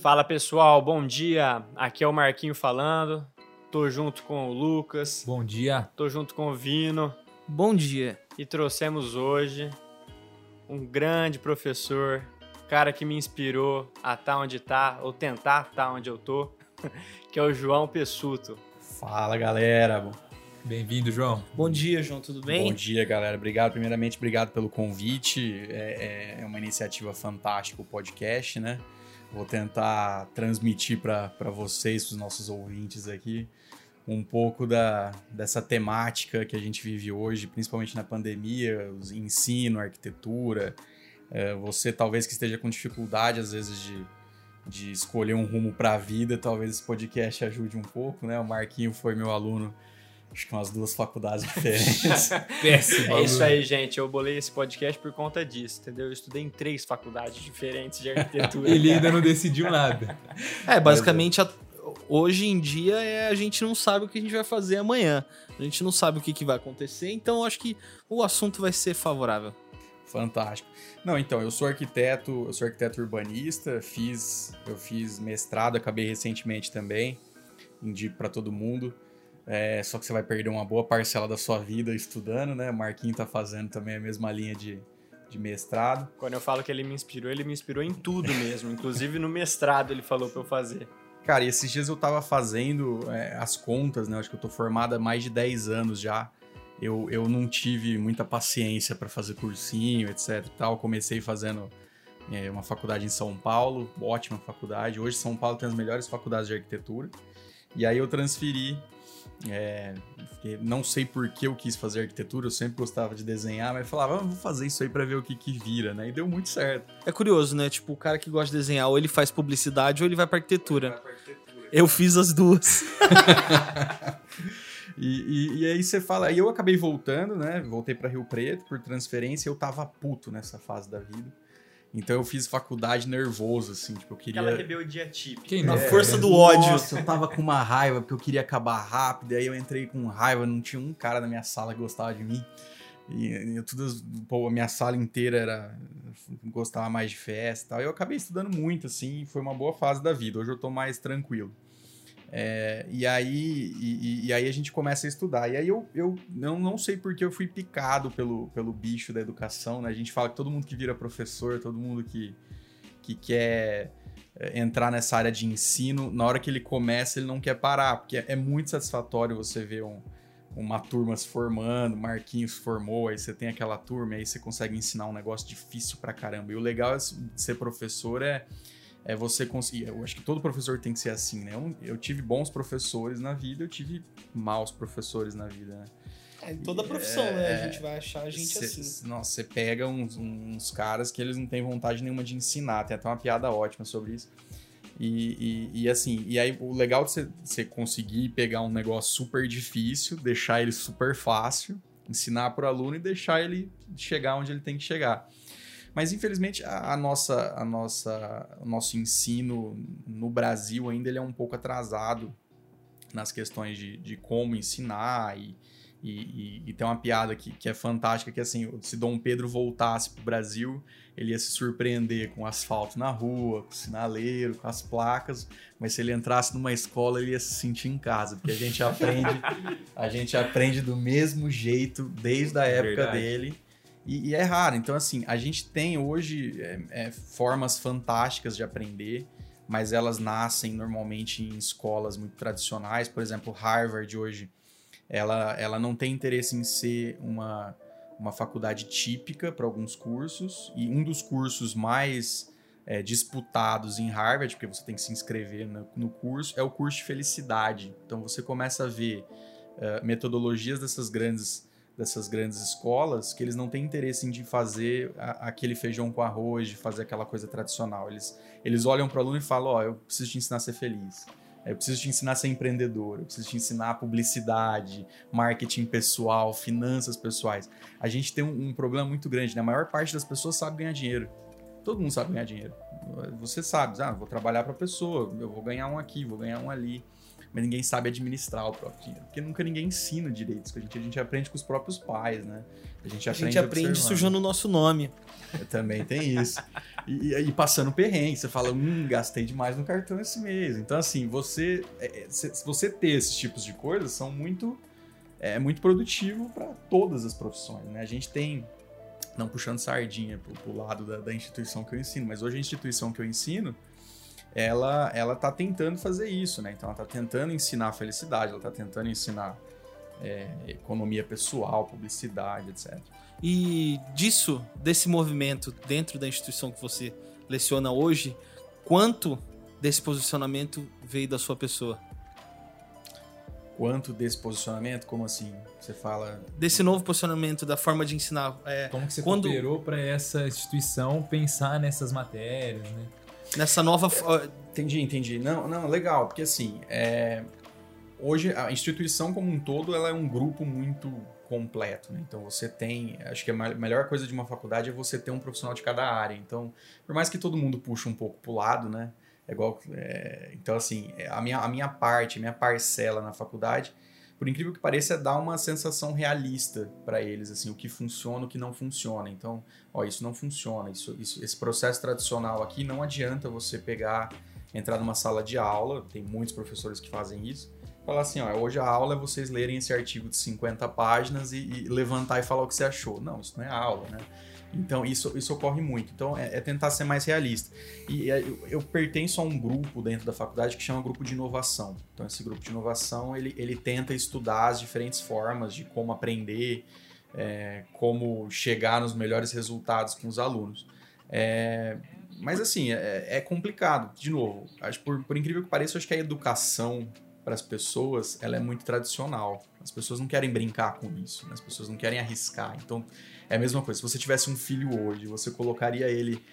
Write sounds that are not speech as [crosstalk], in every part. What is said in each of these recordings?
Fala pessoal, bom dia. Aqui é o Marquinho falando. Tô junto com o Lucas. Bom dia. Tô junto com o Vino. Bom dia. E trouxemos hoje um grande professor, cara que me inspirou a estar tá onde tá, ou tentar estar tá onde eu tô, [laughs] que é o João Pessuto. Fala galera. Bem-vindo, João. Bom dia, João, tudo bem? Bom dia, galera. Obrigado, primeiramente, obrigado pelo convite. É, é uma iniciativa fantástica o podcast, né? Vou tentar transmitir para vocês, para os nossos ouvintes aqui, um pouco da, dessa temática que a gente vive hoje, principalmente na pandemia, ensino, arquitetura. É, você talvez que esteja com dificuldade, às vezes, de, de escolher um rumo para a vida, talvez esse podcast ajude um pouco, né? O Marquinho foi meu aluno acho que umas duas faculdades diferentes. [laughs] Péssimo. É isso aí, gente. Eu bolei esse podcast por conta disso, entendeu? Eu estudei em três faculdades diferentes de [laughs] arquitetura. Ele ainda não decidiu nada. É, basicamente, a, hoje em dia é, a gente não sabe o que a gente vai fazer amanhã. A gente não sabe o que, que vai acontecer, então acho que o assunto vai ser favorável. Fantástico. Não, então, eu sou arquiteto, eu sou arquiteto urbanista, fiz, eu fiz mestrado, acabei recentemente também, indico para todo mundo. É, só que você vai perder uma boa parcela da sua vida estudando, né? O Marquinho tá fazendo também a mesma linha de, de mestrado. Quando eu falo que ele me inspirou, ele me inspirou em tudo mesmo. Inclusive no mestrado ele falou pra eu fazer. Cara, e esses dias eu tava fazendo é, as contas, né? Acho que eu tô formado há mais de 10 anos já. Eu, eu não tive muita paciência para fazer cursinho, etc e tal. Comecei fazendo é, uma faculdade em São Paulo, ótima faculdade. Hoje São Paulo tem as melhores faculdades de arquitetura. E aí eu transferi é, não sei por que eu quis fazer arquitetura, eu sempre gostava de desenhar, mas falava, ah, vou fazer isso aí para ver o que, que vira, né? E deu muito certo. É curioso, né? Tipo, o cara que gosta de desenhar, ou ele faz publicidade, ou ele vai pra arquitetura. Vai pra arquitetura. Eu fiz as duas. [laughs] e, e, e, aí você fala, e eu acabei voltando, né? Voltei para Rio Preto por transferência, eu tava puto nessa fase da vida. Então eu fiz faculdade nervoso, assim, tipo, eu queria... Aquela rebeldia típica. Quem Na é, força do ódio. Nossa, eu tava com uma raiva, porque eu queria acabar rápido, aí eu entrei com raiva, não tinha um cara na minha sala que gostava de mim. E, e tudo, pô, a minha sala inteira era gostava mais de festa e tal. Eu acabei estudando muito, assim, foi uma boa fase da vida. Hoje eu tô mais tranquilo. É, e, aí, e, e, aí a gente começa a estudar. E aí eu, eu não, não sei porque eu fui picado pelo, pelo bicho da educação, né? A gente fala que todo mundo que vira professor, todo mundo que, que quer é, entrar nessa área de ensino, na hora que ele começa, ele não quer parar, porque é muito satisfatório você ver um, uma turma se formando, Marquinhos formou, aí você tem aquela turma, aí você consegue ensinar um negócio difícil pra caramba. E o legal de ser professor é é você conseguir. Eu acho que todo professor tem que ser assim, né? Eu, eu tive bons professores na vida, eu tive maus professores na vida, né? É, em toda profissão, é, né? A gente vai achar a gente cê, assim. Nossa, você pega uns, uns, caras que eles não têm vontade nenhuma de ensinar. Tem até uma piada ótima sobre isso. E, e, e assim, e aí o legal de você conseguir pegar um negócio super difícil, deixar ele super fácil, ensinar para o aluno e deixar ele chegar onde ele tem que chegar. Mas infelizmente a, a, nossa, a nossa, o nosso ensino no Brasil ainda ele é um pouco atrasado nas questões de, de como ensinar e, e, e, e, tem uma piada que, que é fantástica, que assim, se Dom Pedro voltasse para o Brasil, ele ia se surpreender com asfalto na rua, com sinaleiro, com as placas, mas se ele entrasse numa escola, ele ia se sentir em casa, porque a gente aprende, a gente aprende do mesmo jeito desde a época Verdade. dele. E, e, é raro. Então, assim, a gente tem hoje é, é, formas fantásticas de aprender, mas elas nascem normalmente em escolas muito tradicionais. Por exemplo, Harvard hoje, ela, ela não tem interesse em ser uma, uma faculdade típica para alguns cursos. E um dos cursos mais é, disputados em Harvard, porque você tem que se inscrever no, no, curso, é o curso de felicidade. Então, você começa a ver uh, metodologias dessas grandes dessas grandes escolas que eles não têm interesse em de fazer a, aquele feijão com arroz, de fazer aquela coisa tradicional. Eles, eles olham para o aluno e falam: Ó, oh, eu preciso te ensinar a ser feliz. Eu preciso te ensinar a ser empreendedor, eu preciso te ensinar publicidade, marketing pessoal, finanças pessoais. A gente tem um, um problema muito grande, né? A maior parte das pessoas sabe ganhar dinheiro. Todo mundo sabe ganhar dinheiro. Você sabe, ah, vou trabalhar para a pessoa, eu vou ganhar um aqui, vou ganhar um ali. Mas ninguém sabe administrar o próprio dinheiro. Porque nunca ninguém ensina direito isso. A gente, a gente aprende com os próprios pais, né? A gente aprende, a gente aprende sujando o nosso nome. Também tem isso. E, e, passando perrengue, você fala, hum, gastei demais no cartão esse mês. Então, assim, você, é, é você ter esses tipos de coisas são muito, é muito produtivo para todas as profissões, né? A gente tem, não puxando sardinha pro, pro lado da, da, instituição que eu ensino, mas hoje a instituição que eu ensino, ela, ela tá tentando fazer isso, né? Então, ela tá tentando ensinar felicidade, ela tá tentando ensinar é, economia pessoal, publicidade, etc. E disso, desse movimento dentro da instituição que você leciona hoje, quanto desse posicionamento veio da sua pessoa? Quanto desse posicionamento? Como assim? Você fala. Desse novo posicionamento, da forma de ensinar. É, Como que você quando... cooperou para essa instituição pensar nessas matérias, né? Nessa nova. Entendi, entendi. Não, não, legal, porque assim, é... hoje a instituição como um todo ela é um grupo muito completo. Né? Então você tem, acho que a melhor coisa de uma faculdade é você ter um profissional de cada área. Então, por mais que todo mundo puxe um pouco para o lado, né? É igual, é, então assim, é, a minha, a minha parte, a minha parcela na faculdade, por incrível que pareça, dar uma sensação realista para eles, assim, o que funciona, o que não funciona. Então, ó, isso não funciona, isso, isso, esse processo tradicional aqui não adianta você pegar, entrar numa sala de aula, tem muitos professores que fazem isso, falar assim, ó, hoje a aula é vocês lerem esse artigo de 50 páginas e, e levantar e falar o que você achou. Não, isso não é aula, né? Então, isso, isso ocorre muito. Então, é, é tentar ser mais realista. E é, eu, eu, pertenço a um grupo dentro da faculdade que chama Grupo de Inovação. Então, esse grupo de inovação, ele, ele tenta estudar as diferentes formas de como aprender, é, como chegar nos melhores resultados com os alunos. É, mas, assim, é, é, complicado. De novo, acho, por, por incrível que pareça, acho que a educação para as pessoas, ela é muito tradicional. As pessoas não querem brincar com isso, né? as pessoas não querem arriscar. Então, é a mesma coisa. Se você tivesse um filho hoje, você colocaria ele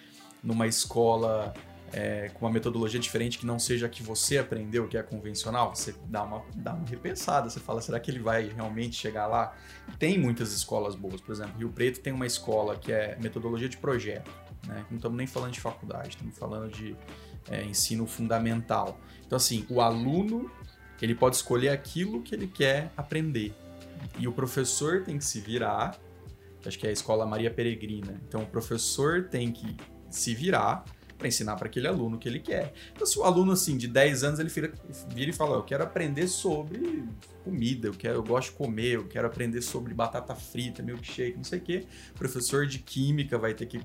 numa escola é, com uma metodologia diferente que não seja a que você aprendeu, que é convencional, você dá uma, dá uma repensada. Você fala, será que ele vai realmente chegar lá? Tem muitas escolas boas. Por exemplo, Rio Preto tem uma escola que é metodologia de projeto. Né? Não estamos nem falando de faculdade, estamos falando de é, ensino fundamental. Então, assim, o aluno ele pode escolher aquilo que ele quer aprender. E o professor tem que se virar, acho que é a escola Maria Peregrina. Então o professor tem que se virar para ensinar para aquele aluno que ele quer. Então, se o aluno assim de 10 anos ele vira, vira e fala: Eu quero aprender sobre comida, eu, quero, eu gosto de comer, eu quero aprender sobre batata frita, milkshake, não sei o quê. O professor de química vai ter que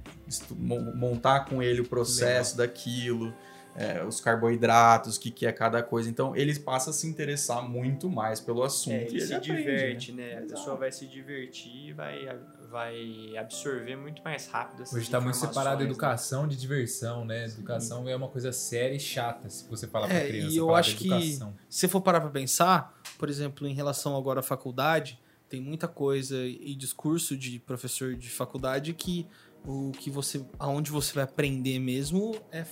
montar com ele o processo Legal. daquilo é, os carboidratos, o que, que é cada coisa. Então, eles passam a se interessar muito mais pelo assunto. É, ele, ele se aprende, diverte, né? né? A pessoa vai se divertir e vai, vai absorver muito mais rápido essas Hoje está muito separado né? educação de diversão, né? Sim. Educação é uma coisa séria e chata, se você falar para é, criança. E eu acho que, se for parar para pensar, por exemplo, em relação agora à faculdade, tem muita coisa e discurso de professor de faculdade que o que você aonde você vai aprender mesmo é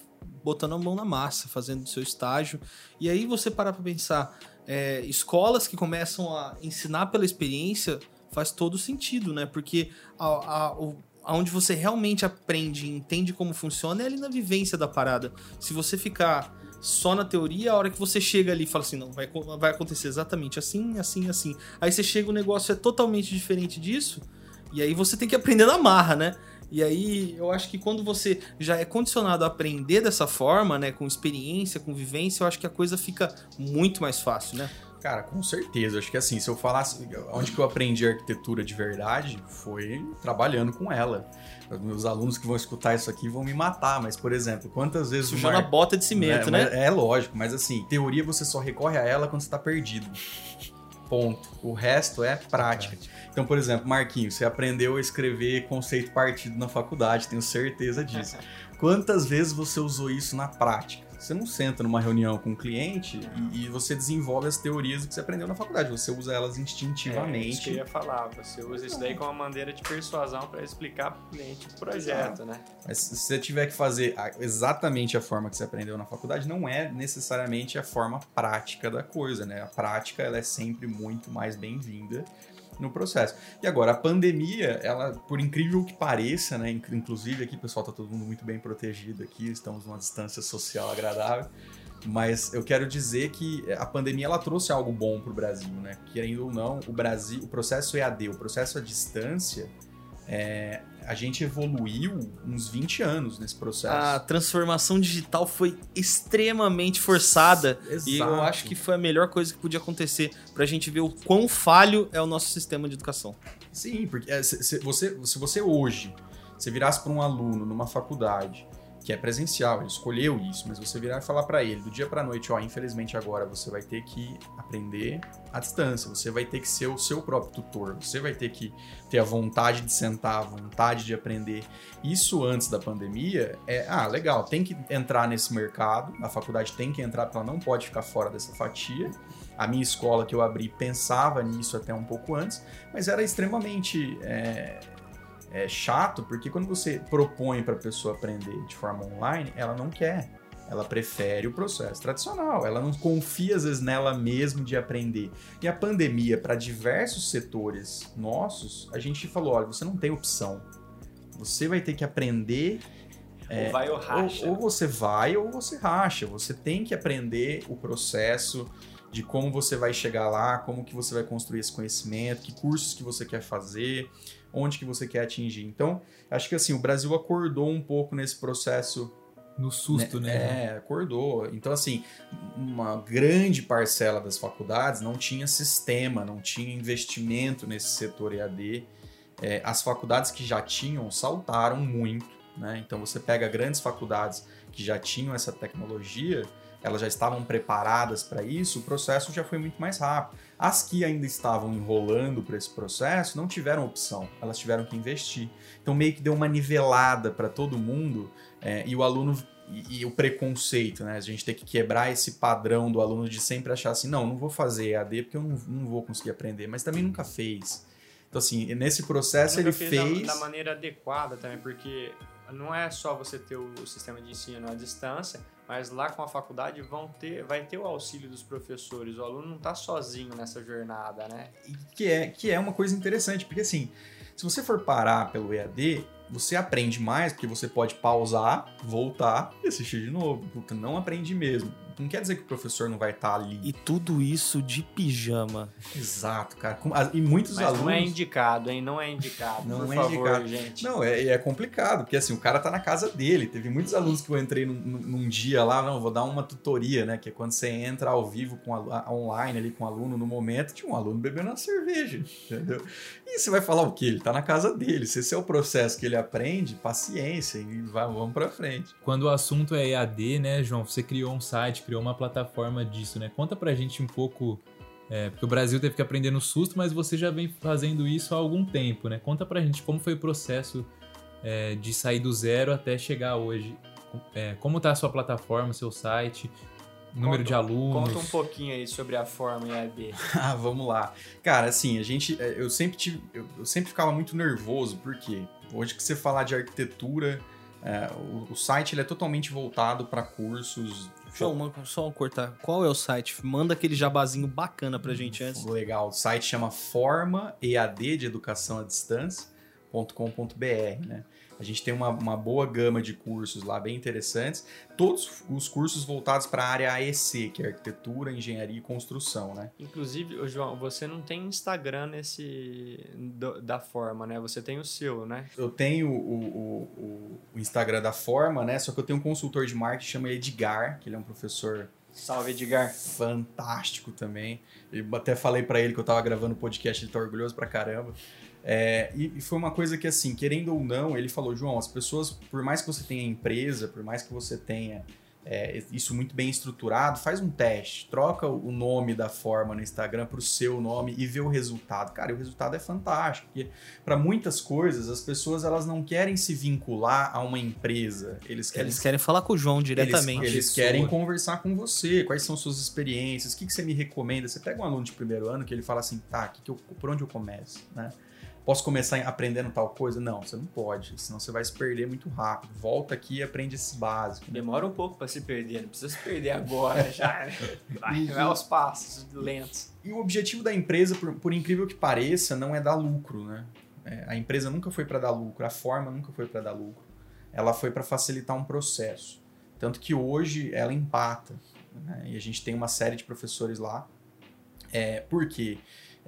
botando a mão na massa, fazendo o seu estágio. E aí você para para pensar, é, escolas que começam a ensinar pela experiência faz todo sentido, né? Porque a, a, o, aonde você realmente aprende e entende como funciona é ali na vivência da parada. Se você ficar só na teoria, a hora que você chega ali e fala assim, não, vai, vai acontecer exatamente assim, assim, assim. Aí você chega, o negócio é totalmente diferente disso, e aí você tem que aprender na marra, né? E aí eu acho que quando você já é condicionado a aprender dessa forma, né, com experiência, com vivência, eu acho que a coisa fica muito mais fácil, né? Cara, com certeza. Acho que assim, se eu falasse onde que eu aprendi arquitetura de verdade, foi trabalhando com ela. Meus alunos que vão escutar isso aqui vão me matar, mas, por exemplo, quantas vezes. Sujando mar... a bota de cimento, né? né? É lógico, mas assim, teoria você só recorre a ela quando você tá perdido. Ponto. O resto é prática. Então, por exemplo, Marquinhos, você aprendeu a escrever conceito partido na faculdade, tenho certeza disso. [laughs] Quantas vezes você usou isso na prática? Você não senta numa reunião com um cliente e, e, você desenvolve as teorias que você aprendeu na faculdade. Você usa elas instintivamente. É isso que eu ia falar. Você usa isso daí como uma maneira de persuasão para explicar para o cliente o projeto, né? Mas se você tiver que fazer exatamente a forma que você aprendeu na faculdade, não é necessariamente a forma prática da coisa, né? A prática ela é sempre muito mais bem-vinda no processo. E agora, a pandemia, ela, por incrível que pareça, né, inclusive aqui, pessoal, tá todo mundo muito bem protegido aqui, estamos numa distância social agradável, Mas eu quero dizer que a pandemia ela trouxe algo bom para o Brasil, né? Querendo ou não, o Brasil, o processo EAD, o processo à distância, é, a gente evoluiu uns 20 anos nesse processo. A transformação digital foi extremamente forçada Exato. e eu acho que foi a melhor coisa que podia acontecer pra gente ver o quão falho é o nosso sistema de educação. Sim, porque é, se, se você, se você hoje você virasse para um aluno numa faculdade que é presencial, ele escolheu isso, mas você virar e falar para ele do dia para noite, ó, infelizmente agora você vai ter que aprender à distância, você vai ter que ser o seu próprio tutor, você vai ter que ter a vontade de sentar, a vontade de aprender. Isso antes da pandemia é, ah, legal, tem que entrar nesse mercado, a faculdade tem que entrar, porque ela não pode ficar fora dessa fatia. A minha escola que eu abri pensava nisso até um pouco antes, mas era extremamente é, é chato, porque quando você propõe para a pessoa aprender de forma online, ela não quer. Ela prefere o processo tradicional, ela não confia às vezes nela mesmo de aprender. E a pandemia, para diversos setores nossos, a gente falou: olha, você não tem opção. Você vai ter que aprender. É, ou vai ou racha. Ou, ou você vai ou você racha. Você tem que aprender o processo de como você vai chegar lá, como que você vai construir esse conhecimento, que cursos que você quer fazer, onde que você quer atingir. Então, acho que assim, o Brasil acordou um pouco nesse processo no susto, né? né? É, acordou. Então, assim, uma grande parcela das faculdades não tinha sistema, não tinha investimento nesse setor EAD. É, as faculdades que já tinham saltaram muito, né? Então, você pega grandes faculdades que já tinham essa tecnologia, elas já estavam preparadas para isso, o processo já foi muito mais rápido. As que ainda estavam enrolando para esse processo não tiveram opção, elas tiveram que investir. Então meio que deu uma nivelada para todo mundo é, e o aluno e, e, o preconceito, né? A gente tem que quebrar esse padrão do aluno de sempre achar assim, não, não vou fazer EAD porque eu não, não vou conseguir aprender, mas também nunca fez. Então assim, nesse processo ele fez, fez... Da, da maneira adequada também, porque não é só você ter o sistema de ensino à distância, mas lá com a faculdade vão ter, vai ter o auxílio dos professores. O aluno não está sozinho nessa jornada, né? Que é, que é uma coisa interessante, porque assim, se você for parar pelo EAD, você aprende mais porque você pode pausar, voltar e assistir de novo, não aprende mesmo. Não quer dizer que o professor não vai estar ali. E tudo isso de pijama. Exato, cara. E muitos Mas alunos. Não é indicado, hein? Não é indicado. Não por é favor, indicado. gente. Não, é, é complicado, porque assim, o cara tá na casa dele. Teve muitos alunos que eu entrei num, num dia lá, não, vou dar uma tutoria, né? Que é quando você entra ao vivo com a, online ali com o aluno no momento, tinha um aluno bebendo uma cerveja, entendeu? E você vai falar o quê? Ele tá na casa dele. Se esse é o processo que ele aprende, paciência e vai, vamos pra frente. Quando o assunto é EAD, né, João? Você criou um site, criou uma plataforma disso, né? Conta pra gente um pouco, é, porque o Brasil teve que aprender no susto, mas você já vem fazendo isso há algum tempo, né? Conta pra gente como foi o processo é, de sair do zero até chegar hoje. É, como tá a sua plataforma, seu site, número conta, de alunos. Conta um pouquinho aí sobre a forma EAD. [laughs] ah, vamos lá. Cara, assim, a gente, é, eu sempre tive, eu, eu sempre ficava muito nervoso, porque hoje que você falar de arquitetura, é, o, o, site ele é totalmente voltado para cursos só, uma, só cortar. Qual é o site? Manda aquele jabazinho bacana pra gente antes. Legal. O site chama Forma EAD de Educação à Distância.com.br, né? A gente tem uma, uma boa gama de cursos lá, bem interessantes. Todos os cursos voltados para a área AEC, que é Arquitetura, Engenharia e Construção, né? Inclusive, João, você não tem Instagram nesse da forma, né? Você tem o seu, né? Eu tenho o, o, o Instagram da forma, né? Só que eu tenho um consultor de marketing que chama Edgar, que ele é um professor Salve, Edgar. Fantástico também. Eu até falei para ele que eu tava gravando o podcast, ele tá orgulhoso pra caramba. É, e, e, foi uma coisa que, assim, querendo ou não, ele falou: João, as pessoas, por mais que você tenha empresa, por mais que você tenha é, isso muito bem estruturado, faz um teste, troca o nome da forma no Instagram para o seu nome e vê o resultado. Cara, o resultado é fantástico, porque para muitas coisas as pessoas elas não querem se vincular a uma empresa, eles querem, eles querem falar com o João diretamente. Eles, eles querem conversar com você, quais são suas experiências, o que, que você me recomenda. Você pega um aluno de primeiro ano que ele fala assim, tá, que que eu, por onde eu começo, né? Posso começar aprendendo tal coisa? Não, você não pode, senão você vai se perder muito rápido. Volta aqui e aprende esse básico. Né? Demora um pouco para se perder, não precisa se perder agora [laughs] já. Vai, vai aos passos lentos. E o objetivo da empresa, por, por incrível que pareça, não é dar lucro, né? É, a empresa nunca foi para dar lucro, a forma nunca foi para dar lucro. Ela foi para facilitar um processo. Tanto que hoje ela empata né? E a gente tem uma série de professores lá. É, por quê?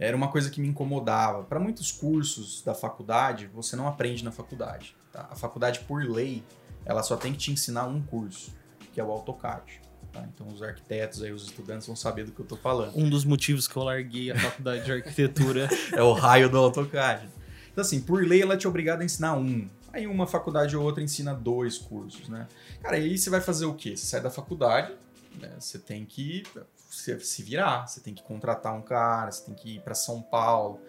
Era uma coisa que me incomodava. Para muitos cursos da faculdade, você não aprende na faculdade. Tá? A faculdade, por lei, ela só tem que te ensinar um curso, que é o AutoCAD. Tá? Então, os arquitetos aí, os estudantes vão saber do que eu estou falando. Um dos motivos que eu larguei a faculdade de arquitetura. [laughs] é o raio do AutoCAD. Então, assim, por lei, ela é te obrigada a ensinar um. Aí uma faculdade ou outra ensina dois cursos, né? Cara, aí você vai fazer o quê? Você sai da faculdade, né? você tem que se virar, você tem que contratar um cara, você tem que ir para São Paulo.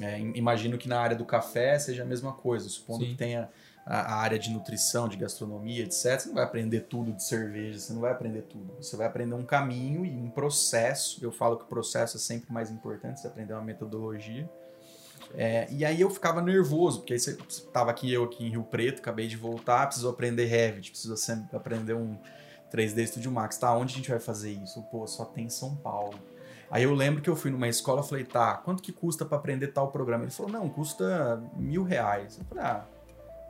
É, imagino que na área do café seja a mesma coisa, supondo Sim. que tenha a, a, área de nutrição, de gastronomia, etc. Você não vai aprender tudo de cerveja, você não vai aprender tudo. Você vai aprender um caminho e um processo. Eu falo que o processo é sempre mais importante, você aprender uma metodologia. É, e aí eu ficava nervoso, porque aí você tava aqui, eu aqui em Rio Preto, acabei de voltar, preciso aprender Revit, preciso aprender um 3D Studio Max. Tá, onde a gente vai fazer isso? Pô, só tem em São Paulo. Aí eu lembro que eu fui numa escola e falei, tá, quanto que custa para aprender tal programa? Ele falou, não, custa mil reais. Eu falei, ah,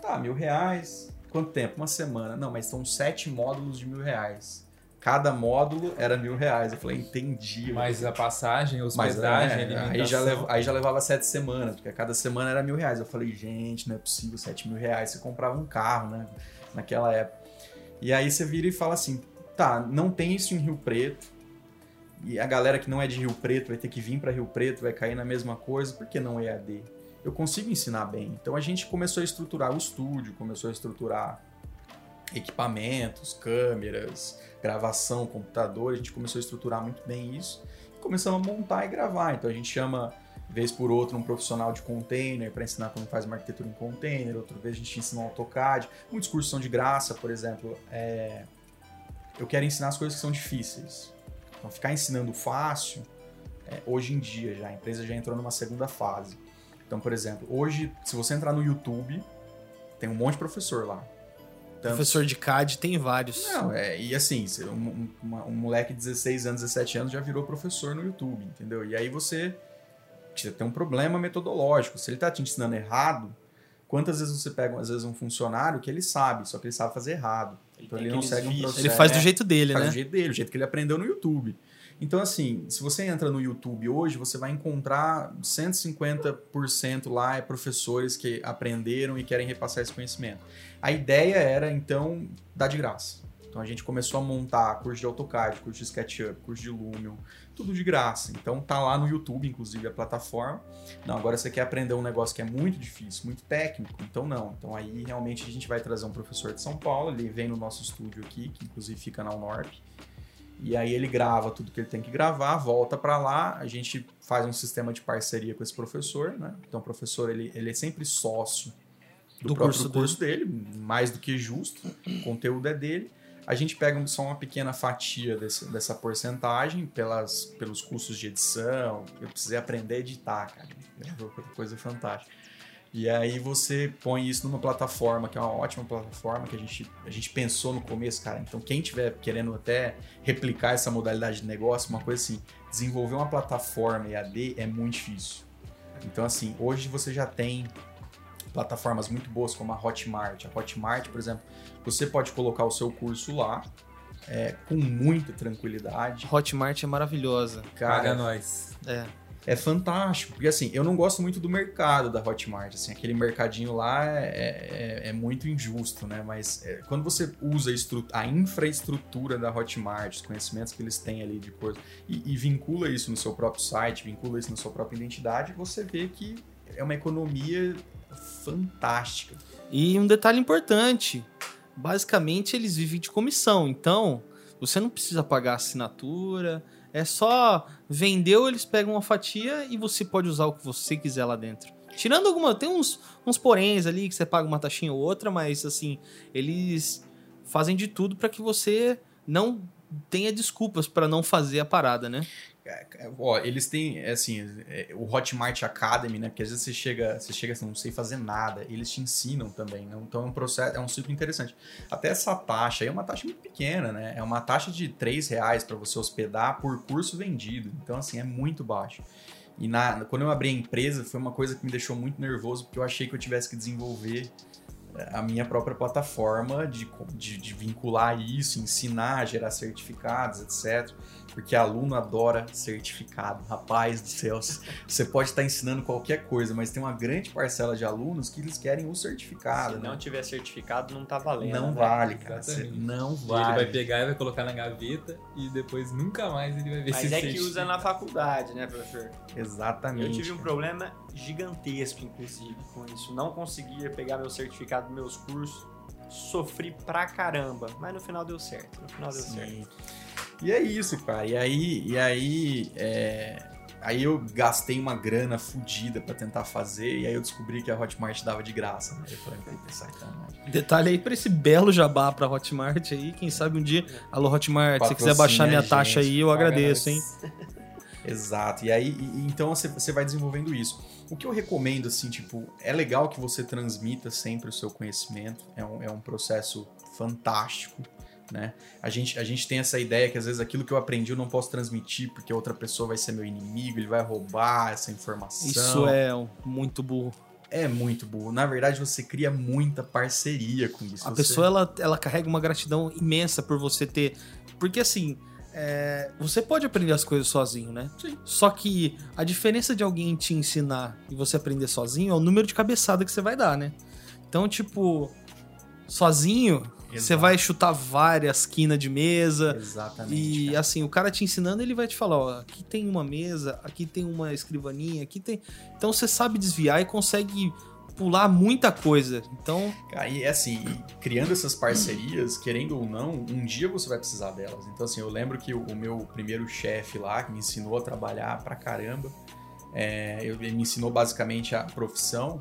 tá, mil reais. Quanto tempo? Uma semana. Não, mas são sete módulos de mil reais. Cada módulo era mil reais. Eu falei, entendi. Mas a passagem, hospedagem, Mas, é, aí, já lev, aí já levava sete semanas, porque cada semana era mil reais. Eu falei, gente, não é possível, sete mil reais. Você comprava um carro, né? Naquela época. E aí você vira e fala assim, tá, não tem isso em Rio Preto. E a galera que não é de Rio Preto vai ter que vir para Rio Preto, vai cair na mesma coisa, por que não EAD? Eu consigo ensinar bem. Então a gente começou a estruturar o estúdio, começou a estruturar equipamentos, câmeras, gravação, computador, a gente começou a estruturar muito bem isso e começamos a montar e gravar. Então a gente chama, vez por outra, um profissional de container para ensinar como faz uma arquitetura em container, outra vez a gente ensina um AutoCAD. Muitos cursos são de graça, por exemplo. É... Eu quero ensinar as coisas que são difíceis. Então ficar ensinando fácil, é, hoje em dia já, a empresa já entrou numa segunda fase. Então, por exemplo, hoje, se você entrar no YouTube, tem um monte de professor lá. Tanto... Professor de CAD tem vários. Não, é, e assim, um, um, um, moleque de 16 anos, 17 anos já virou professor no YouTube, entendeu? E aí você tem um problema metodológico. Se ele está te ensinando errado, quantas vezes você pega, às vezes, um funcionário que ele sabe, só que ele sabe fazer errado. Então ele, ele não segue um processo. Ele faz do jeito dele, faz né? do jeito dele, o jeito que ele aprendeu no YouTube. Então, assim, se você entra no YouTube hoje, você vai encontrar 150% lá é professores que aprenderam e querem repassar esse conhecimento. A ideia era, então, dar de graça. Então a gente começou a montar curso de AutoCAD, curso de SketchUp, curso de Lumion, tudo de graça. Então tá lá no YouTube, inclusive, a plataforma. Não, agora você quer aprender um negócio que é muito difícil, muito técnico, então não. Então aí realmente a gente vai trazer um professor de São Paulo, ele vem no nosso estúdio aqui, que inclusive fica na Unorp. E aí ele grava tudo que ele tem que gravar, volta para lá, a gente faz um sistema de parceria com esse professor, né? Então o professor ele, ele é sempre sócio do, do próprio curso, curso dele. dele, mais do que justo, o conteúdo é dele. A gente pega só uma pequena fatia desse, dessa porcentagem pelas, pelos custos de edição. Eu precisei aprender a editar, cara. É coisa fantástica. E aí você põe isso numa plataforma, que é uma ótima plataforma que a gente, a gente pensou no começo, cara. Então, quem tiver querendo até replicar essa modalidade de negócio, uma coisa assim, desenvolver uma plataforma EAD é muito difícil. Então, assim, hoje você já tem plataformas muito boas como a Hotmart. A Hotmart, por exemplo, você pode colocar o seu curso lá é, com muita tranquilidade. Hotmart é maravilhosa. Cara, Paga nós. É. É fantástico, porque assim, eu não gosto muito do mercado da Hotmart, assim, aquele mercadinho lá é, é, é muito injusto, né? Mas é, quando você usa a, a, infraestrutura da Hotmart, os conhecimentos que eles têm ali de coisa, e, e vincula isso no seu próprio site, vincula isso na sua própria identidade, você vê que é uma economia fantástica. E um detalhe importante: basicamente eles vivem de comissão, então você não precisa pagar assinatura, é só vendeu, eles pegam uma fatia e você pode usar o que você quiser lá dentro. Tirando alguma, tem uns, uns poréns ali que você paga uma taxinha ou outra, mas assim, eles fazem de tudo para que você não tenha desculpas para não fazer a parada, né? Ó, eles têm, é assim, é, o Hotmart Academy, né? Porque às vezes você chega, você chega assim, não sei fazer nada. Eles te ensinam também, né? Então é um processo, é um ciclo interessante. Até essa taxa aí é uma taxa muito pequena, né? É uma taxa de 3 reais para você hospedar por curso vendido. Então, assim, é muito baixo. E na, quando eu abri a empresa, foi uma coisa que me deixou muito nervoso, porque eu achei que eu tivesse que desenvolver a minha própria plataforma de, de, de vincular isso, ensinar, gerar certificados, etc. Porque aluno adora certificado. Rapaz do céu, você pode estar ensinando qualquer coisa, mas tem uma grande parcela de alunos que eles querem o certificado. Se né? não tiver certificado, não tá valendo. Não né? vale, cara. Exatamente. não E vale. ele vai pegar e vai colocar na gaveta e depois nunca mais ele vai ver Mas é que usa na faculdade, né, professor? Exatamente. Eu tive um problema gigantesco, inclusive, com isso. Não conseguia pegar meu certificado dos meus cursos. Sofri pra caramba. Mas no final deu certo. No final deu certo. E é isso, cara. E aí, e aí, é, aí eu gastei uma grana fodida pra tentar fazer, e aí eu descobri que a Hotmart dava de graça. Né? Eu falei, puta, sacanagem. Detalhe aí pra esse belo jabá pra Hotmart aí. Quem sabe um dia. Alô, Hotmart, se você quiser baixar minha a taxa gente, aí, eu agradeço, hein? [laughs] Exato. E aí, e então você, você vai desenvolvendo isso. O que eu recomendo, assim, tipo, é legal que você transmita sempre o seu conhecimento. É um, é um processo fantástico, né? A gente, a gente tem essa ideia que às vezes aquilo que eu aprendi eu não posso transmitir porque outra pessoa vai ser meu inimigo, ele vai roubar essa informação. Isso é muito burro. É muito burro. Na verdade, você cria muita parceria com isso. A Você- pessoa, ela, ela carrega uma gratidão imensa por você ter. Porque assim, é, você pode aprender as coisas sozinho, né? Sim. Só que a diferença de alguém te ensinar e você aprender sozinho é o número de cabeçada que você vai dar, né? Então, tipo, sozinho, você vai chutar várias quinas de mesa. Exatamente. E cara. assim, o cara te ensinando, ele vai te falar, ó, aqui tem uma mesa, aqui tem uma escrivaninha, aqui tem. Então você sabe desviar e consegue pular muita coisa. Então, Cara, e assim, criando essas parcerias, querendo ou não, um dia você vai precisar delas. Então, assim, eu lembro que o, meu primeiro chefe lá, que me ensinou a trabalhar pra caramba, é, ele me ensinou basicamente a profissão.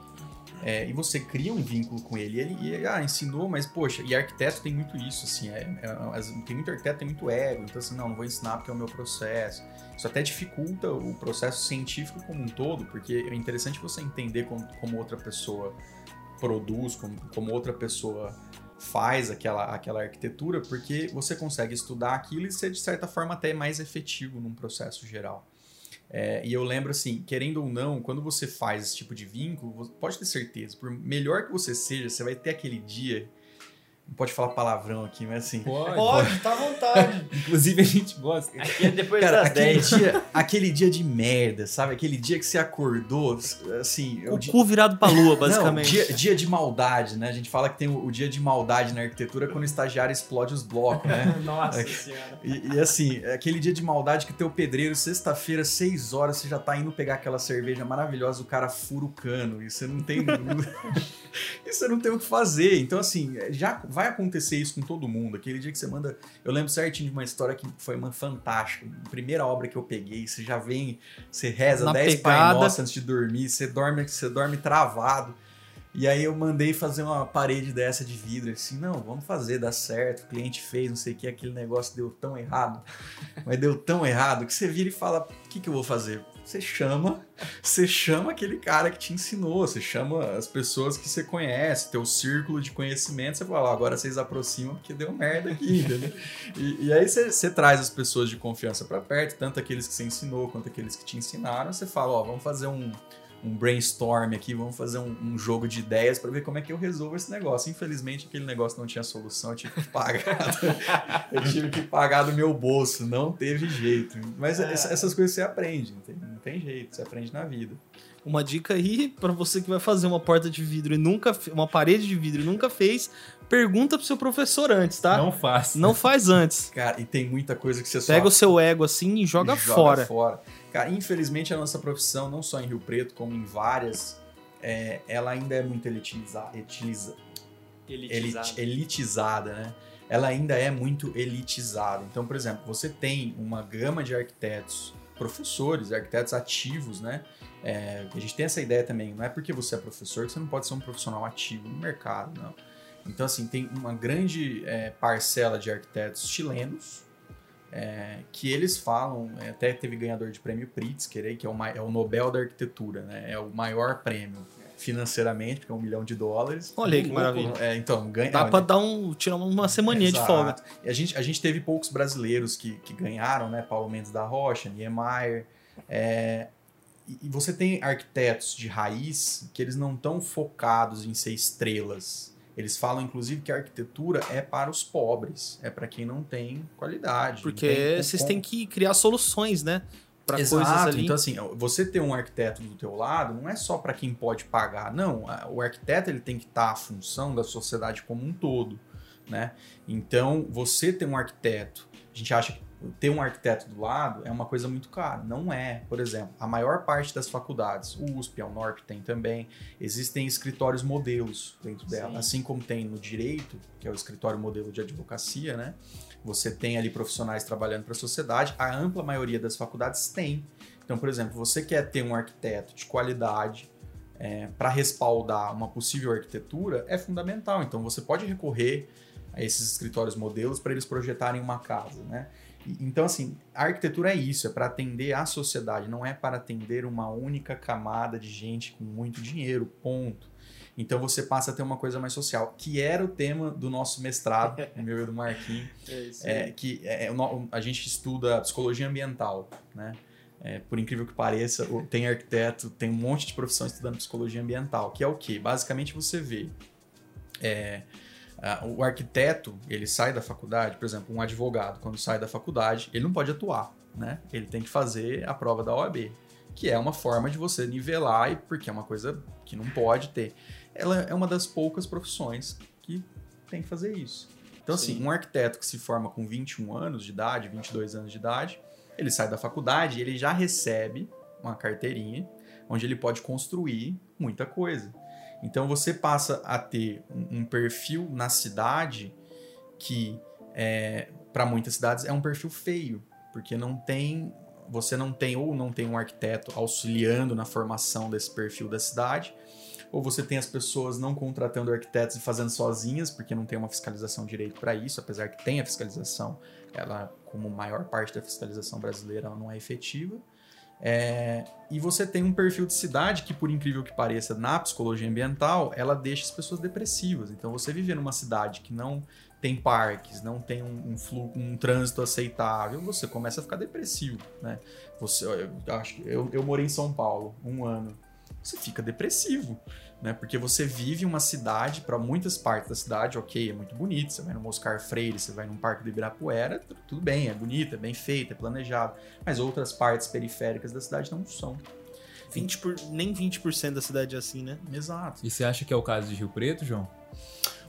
É, e você cria um vínculo com ele. Ele ele, ah, ensinou, mas poxa, e arquiteto tem muito isso, assim, é, é- tem muito arquiteto, tem muito ego, então assim, não, não vou ensinar porque é o meu processo. Isso até dificulta o processo científico como um todo, porque é interessante você entender como, como outra pessoa produz, como, como outra pessoa faz aquela, aquela arquitetura, porque você consegue estudar aquilo e ser, de certa forma, até mais efetivo num processo geral. É, e eu lembro assim, querendo ou não, quando você faz esse tipo de vínculo, pode ter certeza, por melhor que você seja, você vai ter aquele dia. Não pode falar palavrão aqui, mas assim. Pode. tá à vontade. [laughs] Inclusive a gente gosta. Aqui é depois Cara, das aquele 10. dia, aquele dia de merda, sabe? Aquele dia que você acordou, assim. o o di- cu virado pra lua, Não, basicamente. dia, dia de maldade, né? A gente fala que tem o, o dia de maldade na arquitetura quando o estagiário explode os blocos, né? [laughs] Nossa senhora. E, e, assim, é aquele dia de maldade que teu pedreiro, sexta-feira, seis horas, você já tá indo pegar aquela cerveja maravilhosa, o cara fura o cano, e você não tem. [laughs] e você não tem o que fazer. Então, assim, já vai acontecer isso com todo mundo. Aquele dia que você manda. Eu lembro certinho de uma história que foi uma fantástica. A primeira obra que eu peguei, você já vem, você reza Na 10 Pai. Nossa antes de dormir, você dorme, você dorme travado. E aí eu mandei fazer uma parede dessa de vidro, assim, não, vamos fazer, dá certo, o cliente fez, não sei o que, aquele negócio deu tão errado, [laughs] mas deu tão errado que você vira e fala, o que, que eu vou fazer? Você chama, você chama aquele cara que te ensinou, você chama as pessoas que você conhece, teu círculo de conhecimento, você fala, ó, agora vocês aproximam porque deu merda aqui, [laughs] entendeu? E, e aí você, você traz as pessoas de confiança pra perto, tanto aqueles que você ensinou quanto aqueles que te ensinaram, você fala, ó, vamos fazer um, um brainstorm aqui, vamos fazer um, um jogo de ideias para ver como é que eu resolvo esse negócio. Infelizmente, aquele negócio não tinha solução, eu tive que pagar. [laughs] eu tive que pagar do meu bolso, não teve jeito. Mas essa- essas coisas você aprende, não tem, não tem jeito, você aprende na vida. Uma dica aí pra você que vai fazer uma porta de vidro e nunca uma parede de vidro e nunca fez, pergunta pro seu professor antes, tá? Não faça. Não faz antes. Cara, e tem muita coisa que você só Pega o seu ego assim e joga, fora. Cara, infelizmente a nossa profissão, não só em Rio Preto, como em várias, é, ela ainda é muito elitizada. Elitiza, Elitizado. elit- elitizada, né? Ela ainda é muito elitizada. Então, por exemplo, você tem uma gama de arquitetos, professores, arquitetos ativos, né? É, a gente tem essa ideia também, não é porque você é professor que você não pode ser um profissional ativo no mercado, não. Então, assim, tem uma grande é, parcela de arquitetos chilenos é, que eles falam, é, até teve ganhador de prêmio Pritzker, que é o, é o Nobel da Arquitetura, né? É o maior prêmio financeiramente, porque é um milhão de dólares. Olha aí que Louco, maravilha. É, então, ganha, Dá pra dar um, tirar uma semaninha de Exato. folga. E a gente, a gente teve poucos brasileiros que, que ganharam, né? Paulo Mendes da Rocha, Niemeyer. É, e, e você tem arquitetos de raiz que eles não estão focados em ser estrelas. Eles falam, inclusive, que a arquitetura é para os pobres, é para quem não tem qualidade. Porque tem vocês têm que criar soluções, né? Exato. coisas ali. Então, assim, você ter um arquiteto do teu lado não é só para quem pode pagar. Não, o arquiteto ele tem que estar à função da sociedade como um todo, né? Então, você ter um arquiteto, a gente acha que ter um arquiteto do lado é uma coisa muito cara. Não é. Por exemplo, a maior parte das faculdades, o USP, a Unorp tem também, existem escritórios modelos dentro dela. Sim. Assim como tem no direito, que é o escritório modelo de advocacia, né? Você tem ali profissionais trabalhando para a sociedade, a ampla maioria das faculdades tem. Então, por exemplo, você quer ter um arquiteto de qualidade para respaldar uma possível arquitetura, é fundamental. Então, você pode recorrer a esses escritórios modelos para eles projetarem uma casa, né? Então, assim, a arquitetura é isso, é para atender a sociedade, não é para atender uma única camada de gente com muito dinheiro, ponto. Então você passa a ter uma coisa mais social, que era o tema do nosso mestrado, o [laughs] meu e do Marquinhos, É isso é, que é, no- a gente estuda psicologia ambiental, né? É, por incrível que pareça, tem arquiteto, tem um monte de profissão estudando psicologia ambiental, que é o quê? Basicamente você vê é, a- o arquiteto, ele sai da faculdade, por exemplo, um advogado, quando sai da faculdade, ele não pode atuar, né? Ele tem que fazer a prova da OAB, que é uma forma de você nivelar, e porque é uma coisa que não pode ter. Ela é uma das poucas profissões que tem que fazer isso. Então, assim, Sim. um arquiteto que se forma com 21 anos de idade, 22 anos de idade, ele sai da faculdade e ele já recebe uma carteirinha onde ele pode construir muita coisa. Então você passa a ter um, perfil na cidade que, para muitas cidades, é um perfil feio, porque não tem, você não tem ou não tem um arquiteto auxiliando na formação desse perfil da cidade, ou você tem as pessoas não contratando arquitetos e fazendo sozinhas, porque não tem uma fiscalização direito para isso, apesar que tem a fiscalização, ela, como maior parte da fiscalização brasileira, ela não é efetiva. É, e você tem um perfil de cidade que, por incrível que pareça, na psicologia ambiental, ela deixa as pessoas depressivas. Então, você viver numa cidade que não tem parques, não tem um, um, um trânsito aceitável, você começa a ficar depressivo, né? Você, eu, acho eu, eu morei em São Paulo um ano. Você fica depressivo, né? Porque você vive uma cidade, para muitas partes da cidade, ok, é muito bonito. Você vai no Oscar Freire, você vai num parque do Ibirapuera, tu- tudo bem, é bonito, é bem feito, é planejado. Mas outras partes periféricas da cidade não são. 20 por, nem 20% da cidade é assim, né? Exato. E você acha que é o caso de Rio Preto, João?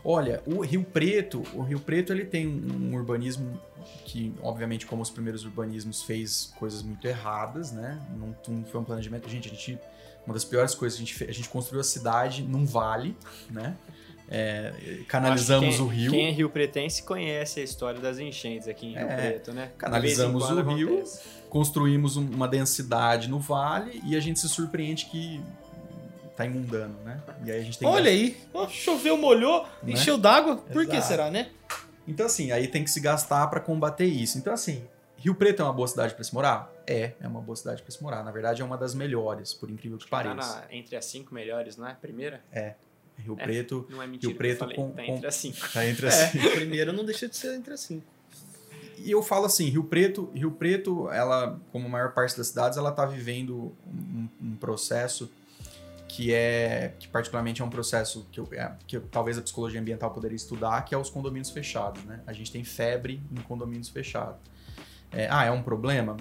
Olha, o Rio Preto, o Rio Preto ele tem um urbanismo que, obviamente, como os primeiros urbanismos, fez coisas muito erradas, né? Não, não foi um planejamento. Gente, a gente. Uma das piores coisas, a gente, fe- a gente construiu a cidade num vale, né? É, canalizamos Acho que o quem, rio. Quem é rio pretense conhece a história das enchentes aqui em Rio É, Preto, né? canalizamos o quando rio. acontece. construímos um- uma densidade no vale e a gente se surpreende que tá inundando, né? E aí a gente tem que Olha aí, ó, choveu, molhou, Né? encheu d'água. Por que será, né? Então, assim, aí tem que se gastar pra combater isso. Então, assim, Rio Preto é uma boa cidade pra se morar? É, é uma boa cidade pra se morar. Na verdade, é uma das melhores, por incrível que Tá pareça. na- entre as cinco melhores, não é? Primeira? Rio É. Preto Não é mentira. Rio Preto falei. com- tá entre as cinco. tá entre as É, [laughs] primeiro não deixa de ser entre as cinco. E eu falo assim, Rio Preto, Rio Preto, ela, como a maior parte das cidades, ela está vivendo um, um processo que é, que particularmente é um processo que, eu, é, que eu- talvez a psicologia ambiental poderia estudar, que é os condomínios fechados, né? A gente tem febre em condomínios fechados. É, ah, é um problema?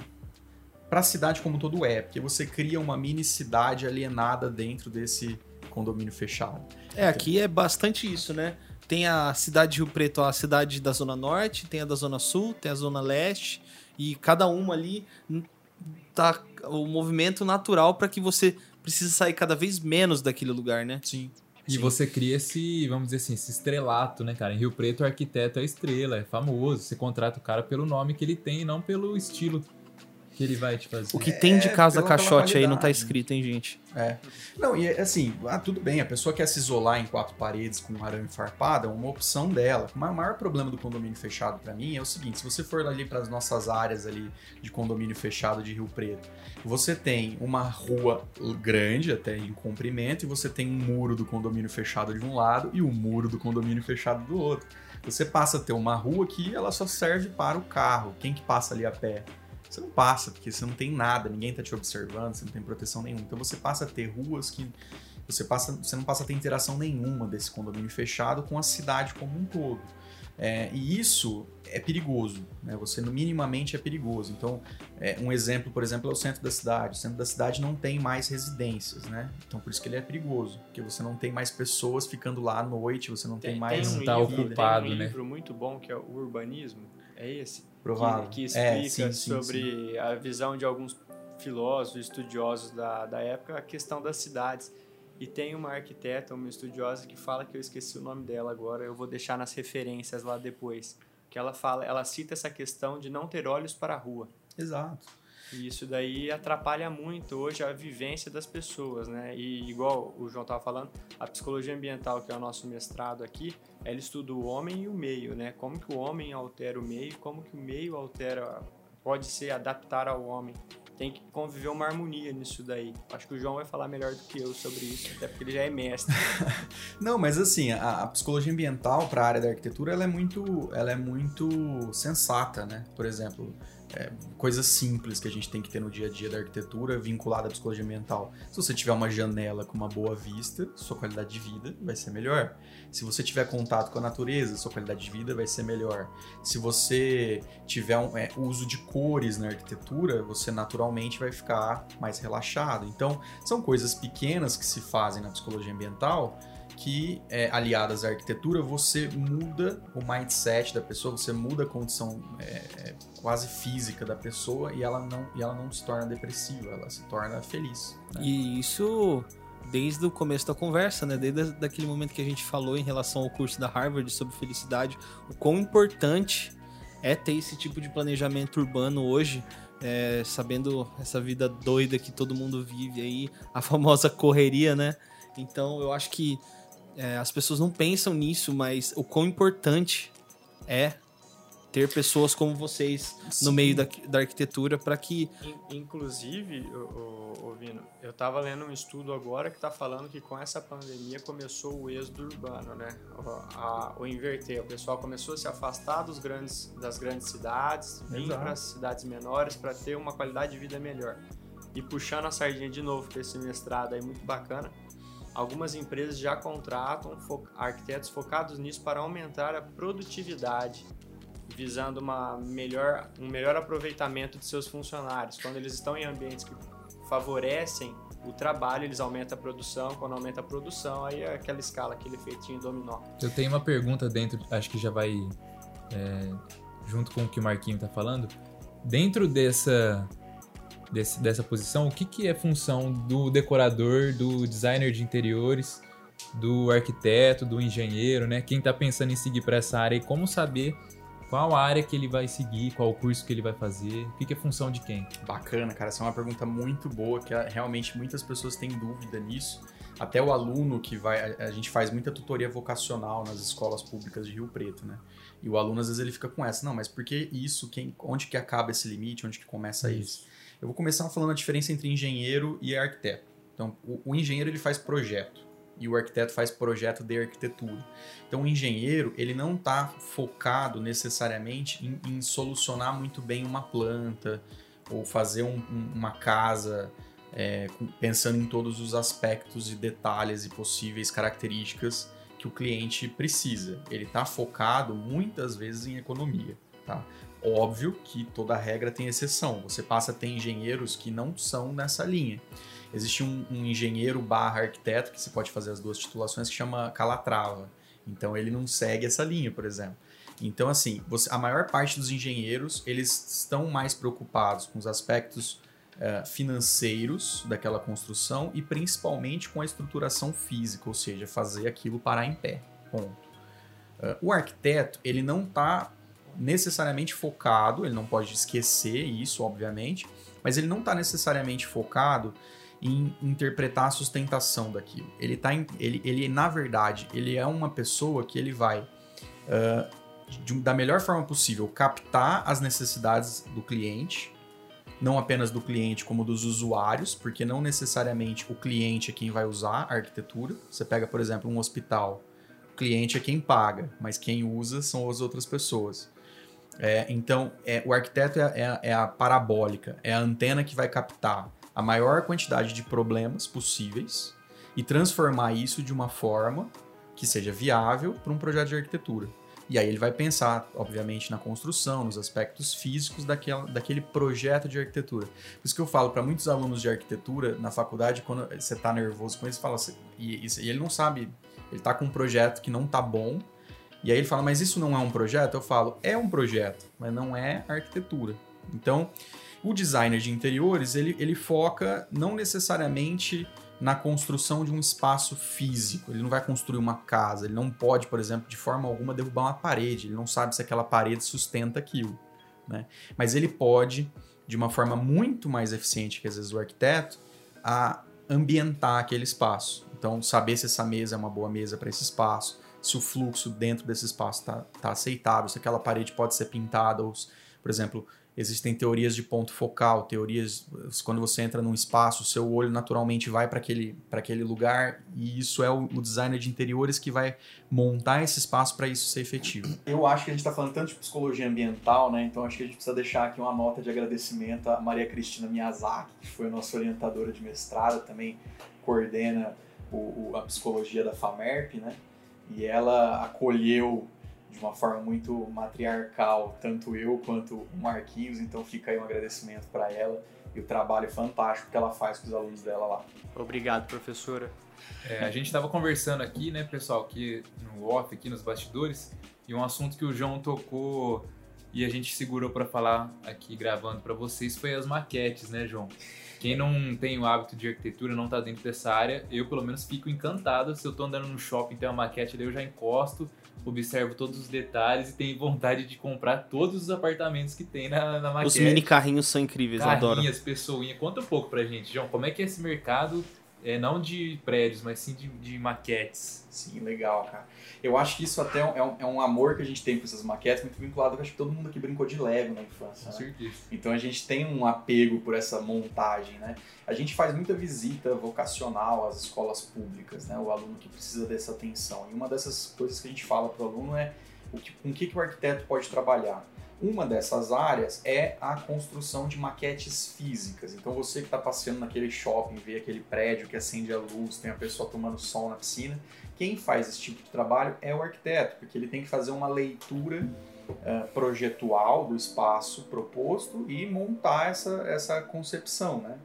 Para a cidade como um todo é, porque você cria uma mini cidade alienada dentro desse condomínio fechado. É, aqui é bastante isso, né? Tem a cidade de Rio Preto, a cidade da Zona Norte, tem a da Zona Sul, tem a Zona Leste, e cada uma ali tá o movimento natural para que você precise sair cada vez menos daquele lugar, né? Sim. E você cria esse, vamos dizer assim, esse estrelato, né, cara? Em Rio Preto, o arquiteto é estrela, é famoso. Você contrata o cara pelo nome que ele tem e não pelo estilo que ele vai te fazer. O que tem de É, casa pela caixote aí não tá escrito, hein, gente? É. Não, e assim, ah, tudo bem, a pessoa quer se isolar em quatro paredes com um arame farpado, é uma opção dela. Mas o maior problema do condomínio fechado pra mim é o seguinte: se você for ali para as nossas áreas ali de condomínio fechado de Rio Preto, você tem uma rua grande até em comprimento e você tem um muro do condomínio fechado de um lado e o um muro do condomínio fechado do outro. Você passa a ter uma rua que ela só serve para o carro. Quem que passa ali a pé? Você não passa, porque você não tem nada, ninguém tá te observando, você não tem proteção nenhuma. Então você passa a ter ruas que, você, passa, você não passa a ter interação nenhuma desse condomínio fechado com a cidade como um todo. É, e isso é perigoso, né? Você minimamente é perigoso. Então, é, um exemplo, por exemplo, é o centro da cidade. O centro da cidade não tem mais residências, né? Então, por isso que ele é perigoso, porque você não tem mais pessoas ficando lá à noite, você não tem, Tem, mais tem um tá livro, ocupado, tem um né? livro muito bom que é o Urbanismo, é esse? provável. Que, que É, explica sim, sim, sobre a visão de alguns filósofos, estudiosos da, da época, a questão das cidades. E tem uma arquiteta, uma estudiosa, que fala que eu esqueci o nome dela agora, eu vou deixar nas referências lá depois. Que ela fala, ela cita essa questão de não ter olhos para a rua. Exato. E isso daí atrapalha muito hoje a vivência das pessoas, né? E igual o João estava falando, a psicologia ambiental, que é o nosso mestrado aqui, ela estuda o homem e o meio, né? Como que o homem altera o meio, como que o meio altera, pode ser adaptar ao homem. Tem que conviver uma harmonia nisso daí. Acho que o João vai falar melhor do que eu sobre isso, até porque ele já é mestre. [laughs] Não, mas assim, a, a psicologia ambiental para a área da arquitetura, ela é muito, ela é muito sensata, né? Por exemplo, é, coisas simples que a gente tem que ter no dia a dia da arquitetura vinculada à psicologia ambiental. Se você tiver uma janela com uma boa vista, sua qualidade de vida vai ser melhor. Se você tiver contato com a natureza, sua qualidade de vida vai ser melhor. Se você tiver um é, uso de cores na arquitetura, você naturalmente vai ficar mais relaxado. Então, são coisas pequenas que se fazem na psicologia ambiental que, é, aliadas à arquitetura, você muda o mindset da pessoa, você muda a condição é, é, quase física da pessoa e ela, não, e ela não se torna depressiva, ela se torna feliz. né? E isso desde o começo da conversa, né? Desde daquele momento que a gente falou em relação ao curso da Harvard sobre felicidade, o quão importante é ter esse tipo de planejamento urbano hoje, é, sabendo essa vida doida que todo mundo vive aí, a famosa correria, né? Então eu acho que é, as pessoas não pensam nisso, mas o quão importante é ter pessoas como vocês no Sim. meio da, da arquitetura para que In- Inclusive, o, o, Vino, eu estava lendo um estudo agora que está falando que com essa pandemia começou o êxodo urbano, né? O, a- o inverter. O pessoal começou a se afastar dos grandes, das grandes cidades, vir para as cidades menores para ter uma qualidade de vida melhor. E puxando a sardinha de novo para esse mestrado aí muito bacana, algumas empresas já contratam fo- arquitetos focados nisso para aumentar a produtividade visando uma melhor, um melhor aproveitamento de seus funcionários. Quando eles estão em ambientes que favorecem o trabalho, eles aumentam a produção. Quando aumenta a produção, aí é aquela escala, aquele efeitinho dominó. Eu tenho uma pergunta dentro, acho que já vai é, junto com o que o Marquinho tá falando. Dentro dessa, desse- dessa posição, o que, que é função do decorador, do designer de interiores, do arquiteto, do engenheiro, né? Quem tá pensando em seguir para essa área e como saber qual área que ele vai seguir, qual curso que ele vai fazer, o que, que é função de quem? Bacana, cara. Essa é uma pergunta muito boa, que realmente muitas pessoas têm dúvida nisso. Até o aluno que vai. A, gente faz muita tutoria vocacional nas escolas públicas de Rio Preto, né? E o aluno, às vezes, ele fica com essa. Não, mas por que isso? Quem, onde que acaba esse limite? Onde que começa isso? Eu vou começar falando a diferença entre engenheiro e arquiteto. Então, o, o engenheiro ele faz projeto e o arquiteto faz projeto de arquitetura. Então, o engenheiro ele não está focado necessariamente em, em solucionar muito bem uma planta ou fazer um- um- uma casa é, pensando em todos os aspectos e detalhes e possíveis características que o cliente precisa. Ele está focado muitas vezes em economia, tá? Óbvio que toda regra tem exceção. Você passa a ter engenheiros que não são nessa linha. Existe um, um engenheiro barra arquiteto, que você pode fazer as duas titulações, que chama Calatrava. Então ele não segue essa linha, por exemplo. Então, assim, você- a maior parte dos engenheiros, eles estão mais preocupados com os aspectos eh, financeiros daquela construção e principalmente com a estruturação física, ou seja, fazer aquilo parar em pé. Ponto. Eh, o arquiteto, ele não está necessariamente focado, ele não pode esquecer isso, obviamente, mas ele não está necessariamente focado em interpretar a sustentação daquilo. Ele tá em- ele, ele na verdade, ele é uma pessoa que ele vai ah, de da melhor forma possível captar as necessidades do cliente, não apenas do cliente como dos usuários, porque não necessariamente o cliente é quem vai usar a arquitetura. Você pega, por exemplo, um hospital, o cliente é quem paga, mas quem usa são as outras pessoas. É, então, é, o arquiteto é, é a- é a parabólica, é a antena que vai captar a maior quantidade de problemas possíveis e transformar isso de uma forma que seja viável para um projeto de arquitetura. E aí ele vai pensar, obviamente, na construção, nos aspectos físicos daquela, daquele projeto de arquitetura. Por isso que eu falo para muitos alunos de arquitetura na faculdade, quando você está nervoso com isso, fala assim, e, e, ele não sabe, ele está com um projeto que não tá bom, e aí ele fala, mas isso não é um projeto? Eu falo, é um projeto, mas não é arquitetura. Então, o designer de interiores, ele, ele foca não necessariamente na construção de um espaço físico. Ele não vai construir uma casa, ele não pode, por exemplo, de forma alguma derrubar uma parede, ele não sabe se aquela parede sustenta aquilo. Né? Mas ele pode, de uma forma muito mais eficiente que às vezes o arquiteto, a ambientar aquele espaço. Então, saber se essa mesa é uma boa mesa para esse espaço, se o fluxo dentro desse espaço está tá aceitável, se aquela parede pode ser pintada, ou, por exemplo, Existem teorias de ponto focal, teorias quando você entra num espaço, seu olho naturalmente vai para aquele, aquele lugar e isso é o, o, designer de interiores que vai montar esse espaço para isso ser efetivo. Eu acho que a gente está falando tanto de psicologia ambiental, né? Então acho que a gente precisa deixar aqui uma nota de agradecimento à Maria Cristina Miyazaki, que foi nossa orientadora de mestrado, também coordena o, o, a psicologia da FAMERP, né? E ela acolheu de uma forma muito matriarcal, tanto eu quanto o Marquinhos, então fica aí um agradecimento para ela e o trabalho fantástico que ela faz com os alunos dela lá. Obrigado, professora. É, a gente estava conversando aqui, né, pessoal, aqui no off, aqui nos bastidores, e um assunto que o João tocou e a gente segurou para falar aqui gravando para vocês foi as maquetes, né, João? Quem não tem o hábito de arquitetura, não está dentro dessa área, eu pelo menos fico encantado. Se eu estou andando no shopping tem uma maquete ali, eu já encosto, observo todos os detalhes e tenho vontade de comprar todos os apartamentos que tem na, na maquete. Os mini carrinhos são incríveis, Carrinhas, eu adoro. Carrinhas, pessoinha. Conta um pouco pra gente, João, como é que é esse mercado é, não de prédios, mas sim de, de, maquetes. Sim, legal, cara. Eu acho que isso até é um, é um amor que a gente tem por essas maquetes, muito vinculado com acho que todo mundo aqui brincou de Lego na infância. Com né? certeza. Então a gente tem um apego por essa montagem, né? A gente faz muita visita vocacional às escolas públicas, né? O aluno que precisa dessa atenção. E uma dessas coisas que a gente fala para o aluno é o que, com o que, que o arquiteto pode trabalhar. Uma dessas áreas é a construção de maquetes físicas. Então você que está passeando naquele shopping, vê aquele prédio que acende a luz, tem a pessoa tomando sol na piscina, quem faz esse tipo de trabalho é o arquiteto, porque ele tem que fazer uma leitura uh, projetual do espaço proposto e montar essa, essa concepção, né?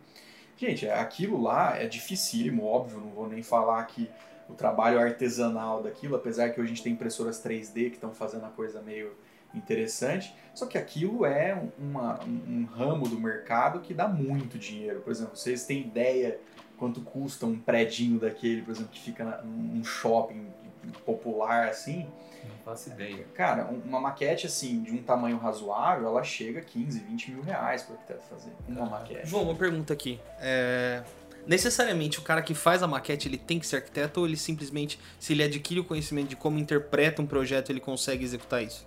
Gente, aquilo lá é dificílimo, óbvio, não vou nem falar que o trabalho artesanal daquilo, apesar que hoje a gente tem impressoras 3D que estão fazendo a coisa meio interessante. Só que aquilo é uma, um ramo do mercado que dá muito dinheiro. Por exemplo, vocês têm ideia quanto custa um predinho daquele, por exemplo, que fica num shopping popular assim? Não faço ideia. Cara, uma maquete assim, de um tamanho razoável, ela chega a 15, 20 mil reais para o arquiteto fazer. Uma ah. maquete. João, uma pergunta aqui. É... Necessariamente o cara que faz a maquete ele tem que ser arquiteto ou ele simplesmente, se ele adquire o conhecimento de como interpreta um projeto, ele consegue executar isso?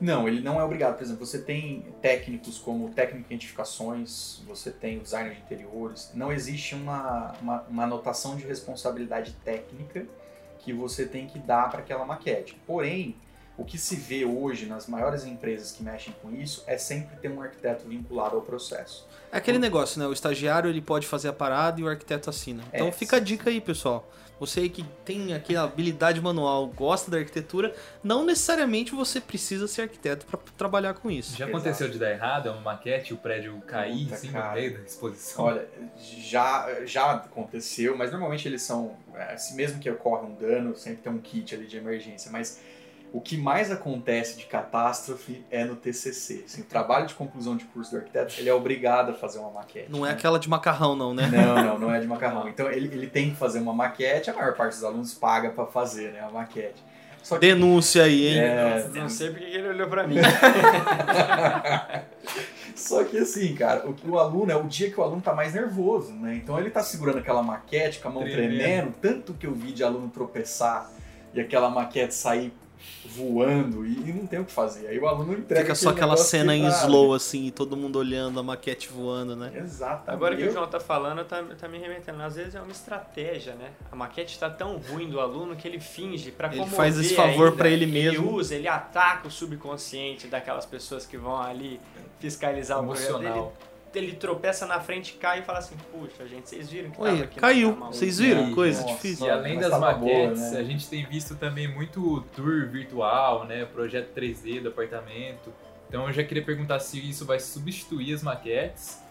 Não, ele não é obrigado. Por exemplo, você tem técnicos como técnico de identificações, você tem o designer de interiores. Não existe uma, uma, uma anotação de responsabilidade técnica que você tem que dar para aquela maquete. Porém, o que se vê hoje nas maiores empresas que mexem com isso é sempre ter um arquiteto vinculado ao processo. É aquele negócio, né? O estagiário ele pode fazer a parada e o arquiteto assina. Então é, fica a dica aí, pessoal. Você aí que tem aqui a habilidade manual, gosta da arquitetura, não necessariamente você precisa ser arquiteto para trabalhar com isso. Já aconteceu Exato. de dar errado, é uma maquete, o prédio cair Puta, assim cara. no meio da exposição? Olha, já, já aconteceu, mas normalmente eles são, é, assim, mesmo que ocorra um dano, sempre tem um kit ali de emergência, mas o que mais acontece de catástrofe é no TCC. Assim, o trabalho de conclusão de curso do arquiteto, ele é obrigado a fazer uma maquete. Não é né? é aquela de macarrão, não, né? Não, não, não é de macarrão. Então ele, ele tem que fazer uma maquete, a maior parte dos alunos paga para fazer né, a maquete. Que, Denúncia aí, hein? É, Nossa, não sei porque ele olhou para mim. [laughs] Só que assim, cara, o, o aluno é o dia que o aluno tá mais nervoso, né? Então ele tá segurando aquela maquete com a mão tremendo, tremendo tanto que eu vi de aluno tropeçar e aquela maquete sair voando e, e, não tem o que fazer. Aí o aluno entrega. Fica só aquela cena em slow, assim, e todo mundo olhando a maquete voando, né? Exato. Agora que o João tá falando, tá, tá me remetendo. Às vezes é uma estratégia, né? A maquete está tão ruim do aluno que ele finge para Ele faz esse favor para ele mesmo. Ele usa, ele ataca o subconsciente daquelas pessoas que vão ali fiscalizar Emocional. o projeto dele ele tropeça na frente, cai e fala assim, puxa, gente, vocês viram que tava Olha, aqui caiu. na mão?" Vocês viram? Coisa nossa. difícil. E além das maquetes, boa, né? a gente tem visto também muito tour virtual, né? Projeto 3D do apartamento. Então eu já queria perguntar se isso vai substituir as maquetes.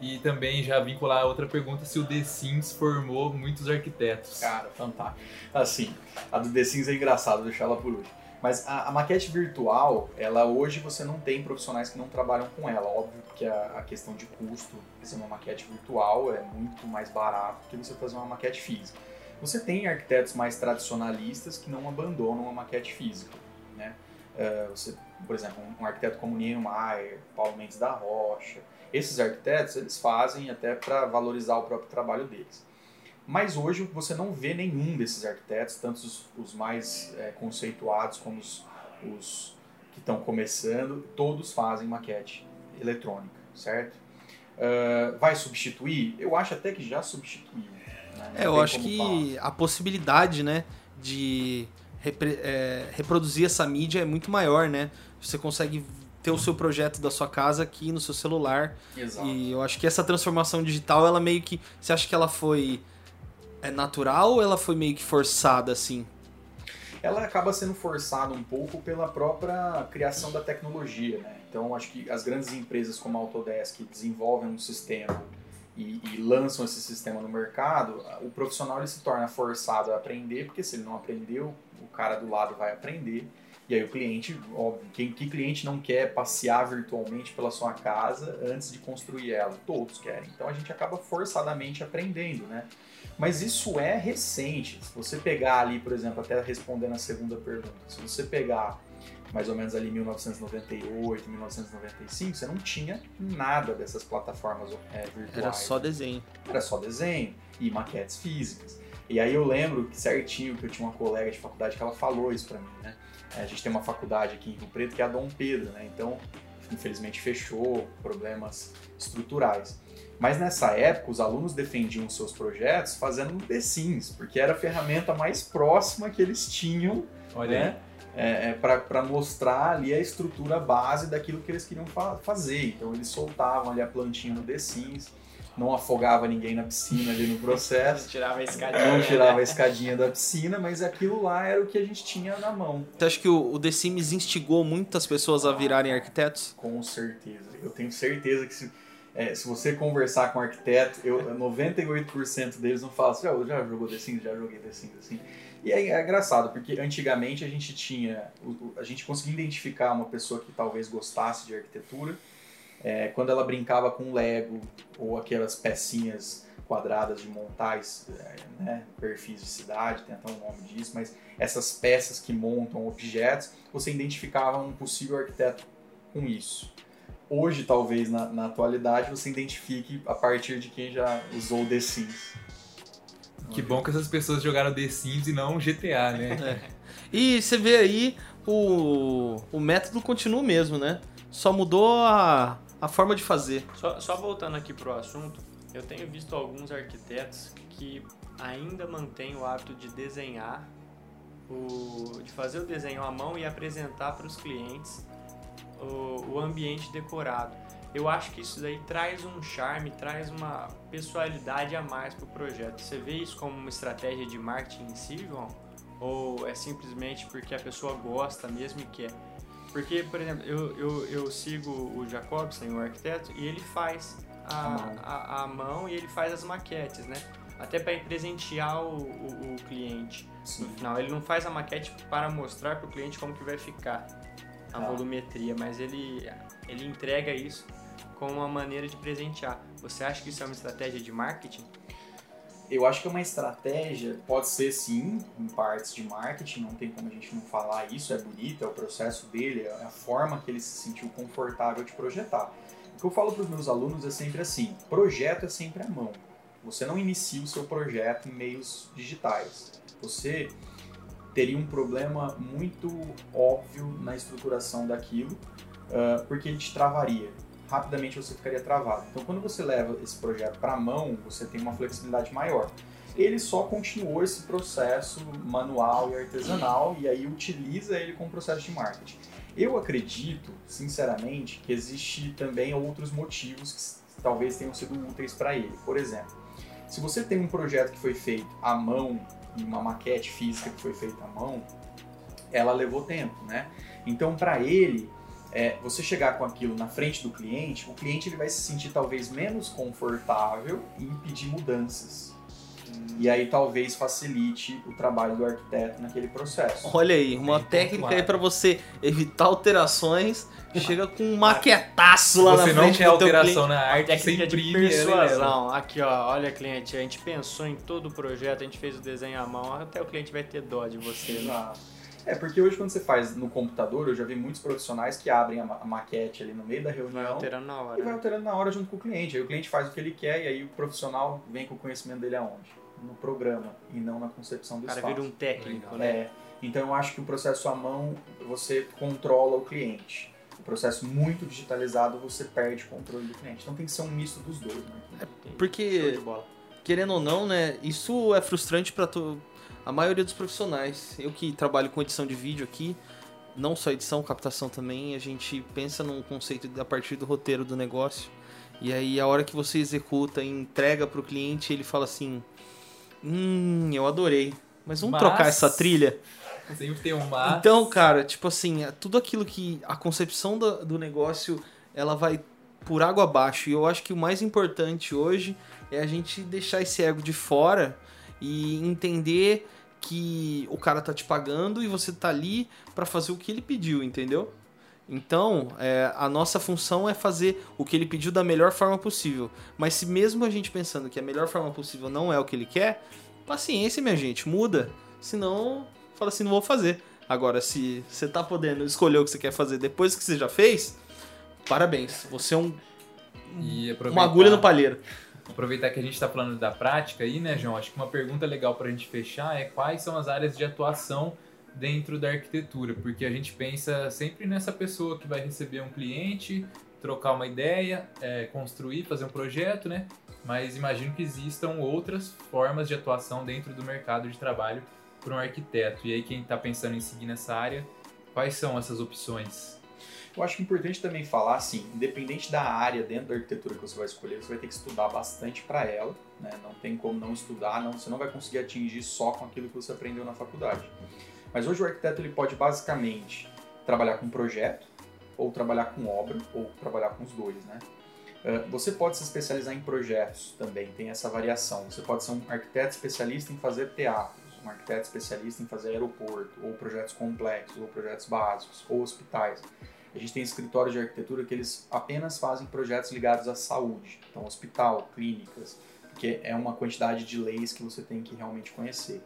E também já vincular a outra pergunta se o The Sims formou muitos arquitetos. Cara, fantástico. Assim, a do The Sims é engraçado, vou deixar ela por último. Mas a, a maquete virtual, ela hoje você não tem profissionais que não trabalham com ela. Óbvio que a, a questão de custo, fazer uma maquete virtual é muito mais barato do que você fazer uma maquete física. Você tem arquitetos mais tradicionalistas que não abandonam a maquete física, né? Eh, você, por exemplo, um, um arquiteto como Niemeyer, Paulo Mendes da Rocha, esses arquitetos eles fazem até para valorizar o próprio trabalho deles. Mas hoje você não vê nenhum desses arquitetos, tanto os, os mais é, conceituados como os, os que estão começando, todos fazem maquete eletrônica, certo? Ah, vai substituir? Eu acho até que já substituiu. né? É, eu acho que falar. a possibilidade, né, de repre- é, reproduzir essa mídia é muito maior, né? Você consegue ter o seu projeto da sua casa aqui no seu celular. Exato. E eu acho que essa transformação digital, ela meio que. Você acha que ela foi é natural ou ela foi meio que forçada, assim? ela acaba sendo forçada um pouco pela própria criação da tecnologia, né? Então, acho que as grandes empresas como a Autodesk desenvolvem um sistema e, e lançam esse sistema no mercado, o profissional ele se torna forçado a aprender, porque se ele não aprendeu, o cara do lado vai aprender. E aí o cliente, óbvio, quem, que cliente não quer passear virtualmente pela sua casa antes de construir ela? Todos querem. Então a gente acaba forçadamente aprendendo, né? Mas isso é recente. Se você pegar ali, por exemplo, até respondendo a segunda pergunta, se você pegar mais ou menos ali 1998, 1995, você não tinha nada dessas plataformas é, virtuais. Era só desenho. Era só desenho e maquetes físicas. E aí eu lembro que certinho que eu tinha uma colega de faculdade que ela falou isso pra mim, né? A gente tem uma faculdade aqui em Rio Preto que é a Dom Pedro, né? Então, infelizmente fechou, problemas estruturais. Mas nessa época, os alunos defendiam seus projetos fazendo The Sims, porque era a ferramenta mais próxima que eles tinham Olha né? É, é, para mostrar ali a estrutura base daquilo que eles queriam fa- fazer. Então eles soltavam ali a plantinha no The Sims, não afogava ninguém na piscina ali no processo, [laughs] Tirava a escadinha. não tirava a né? escadinha da piscina, mas aquilo lá era o que a gente tinha na mão. Você acha que o, o The Sims instigou muitas pessoas a virarem arquitetos? Com certeza. Eu tenho certeza que se, é, se você conversar com um arquiteto, eu, 98% deles não falam assim, "Ah, já jogou The Sims, já joguei The Sims, assim. E é, é engraçado, porque antigamente a gente tinha, a gente conseguia identificar uma pessoa que talvez gostasse de arquitetura, é, quando ela brincava com Lego ou aquelas pecinhas quadradas de montais, é, né, perfis de cidade, tem até um nome disso, mas essas peças que montam objetos, você identificava um possível arquiteto com isso. Hoje, talvez, na, na atualidade, você identifique a partir de quem já usou The Sims. Que bom que essas pessoas jogaram The Sims e não GTA, né? [laughs] E você vê aí, o, o método continua o mesmo, né? Só mudou a, a forma de fazer. Só, só voltando aqui pro assunto, eu tenho visto alguns arquitetos que ainda mantêm o hábito de desenhar, o, de fazer o desenho à mão e apresentar para os clientes o, o ambiente decorado. Eu acho que isso daí traz um charme, traz uma pessoalidade a mais pro projeto. Você vê isso como uma estratégia de marketing em si, João? Ou é simplesmente porque a pessoa gosta mesmo e quer? Porque, por exemplo, eu, eu, eu sigo o Jacobson, o arquiteto, e ele faz a, A mão. a, mão e ele faz as maquetes, né? Até para presentear o, o, o cliente. No final, ele não faz a maquete para mostrar para o cliente como que vai ficar a Ah. volumetria, mas ele, ele entrega isso como uma maneira de presentear. Você acha que isso é uma estratégia de marketing? Eu acho que é uma estratégia, pode ser sim, em partes de marketing, não tem como a gente não falar isso, é bonito, é o processo dele, é a forma que ele se sentiu confortável de projetar. O que eu falo para os meus alunos é sempre assim: projeto é sempre à mão. Você não inicia o seu projeto em meios digitais. Você teria um problema muito óbvio na estruturação daquilo, porque ele te travaria. Rapidamente você ficaria travado. Então, quando você leva esse projeto para a mão, você tem uma flexibilidade maior. Ele só continuou esse processo manual e artesanal e aí utiliza ele como processo de marketing. Eu acredito, sinceramente, que existe também outros motivos talvez tenham sido úteis para ele. Por exemplo, se você tem um projeto que foi feito à mão, e uma maquete física que foi feita à mão, ela levou tempo, né? Então, para ele, é, você chegar com aquilo na frente do cliente, o cliente ele vai se sentir talvez menos confortável em pedir mudanças. E aí talvez facilite o trabalho do arquiteto naquele processo. Olha aí, uma Bem técnica pontuado. aí pra você evitar alterações. Chega com um maquetaço lá Você na não frente quer do teu alteração cliente. na A arte, você técnica de imprime ela e leva. persuasão. Aqui, ó, olha, cliente, a gente pensou em todo o projeto, a gente fez o desenho à mão, até o cliente vai ter dó de você. Né? É, porque hoje quando você faz no computador, eu já vi muitos profissionais que abrem a, ma- a maquete ali no meio da Vai reunião alterando na hora. e vai né? alterando na hora junto com o cliente. Aí o cliente faz o que ele quer e aí o profissional vem com o conhecimento dele aonde? No programa e não na concepção do O cara espaço. vira um técnico, né? É, então eu acho que o processo à mão você controla o cliente. O processo muito digitalizado você perde o controle do cliente. Então tem que ser um misto dos dois, né? Show Porque, querendo ou não, né, isso é frustrante pra to- a maioria dos profissionais. Eu que trabalho com edição de vídeo aqui, não só edição, captação também, a gente pensa num conceito a partir do roteiro do negócio. E aí a hora que você executa e entrega pro cliente, ele fala assim: "Hum, eu adorei, mas vamos Mas- trocar essa trilha?" Sempre tem um mas. Então, cara, tipo assim, é tudo aquilo que a concepção do, do negócio ela vai por água abaixo. E eu acho que o mais importante hoje é a gente deixar esse ego de fora e entender que o cara tá te pagando e você tá ali pra fazer o que ele pediu, entendeu? Então, é, a nossa função é fazer o que ele pediu da melhor forma possível. Mas se mesmo a gente pensando que a melhor forma possível não é o que ele quer, paciência, minha gente, muda. Senão, fala assim, não vou fazer. Agora, se você tá podendo escolher o que você quer fazer depois que você já fez, parabéns. Você é um, uma agulha no palheiro. Aproveitar que a gente está falando da prática aí, né, João? Acho que uma pergunta legal para a gente fechar é quais são as áreas de atuação dentro da arquitetura, porque a gente pensa sempre nessa pessoa que vai receber um cliente, trocar uma ideia, é, construir, fazer um projeto, né? Mas imagino que existam outras formas de atuação dentro do mercado de trabalho para um arquiteto. E aí quem está pensando em seguir nessa área, quais são essas opções? Eu acho é importante também falar assim, independente da área dentro da arquitetura que você vai escolher, você vai ter que estudar bastante para ela, né? Não tem como não estudar, não, você não vai conseguir atingir só com aquilo que você aprendeu na faculdade. Mas hoje o arquiteto ele pode basicamente trabalhar com projeto, ou trabalhar com obra, ou trabalhar com os dois, né? Uh, Você pode se especializar em projetos também, tem essa variação. Você pode ser um arquiteto especialista em fazer teatros, um arquiteto especialista em fazer aeroporto, ou projetos complexos, ou projetos básicos, ou hospitais. A gente tem escritórios de arquitetura que eles apenas fazem projetos ligados à saúde, então hospital, clínicas, porque é uma quantidade de leis que você tem que realmente conhecer.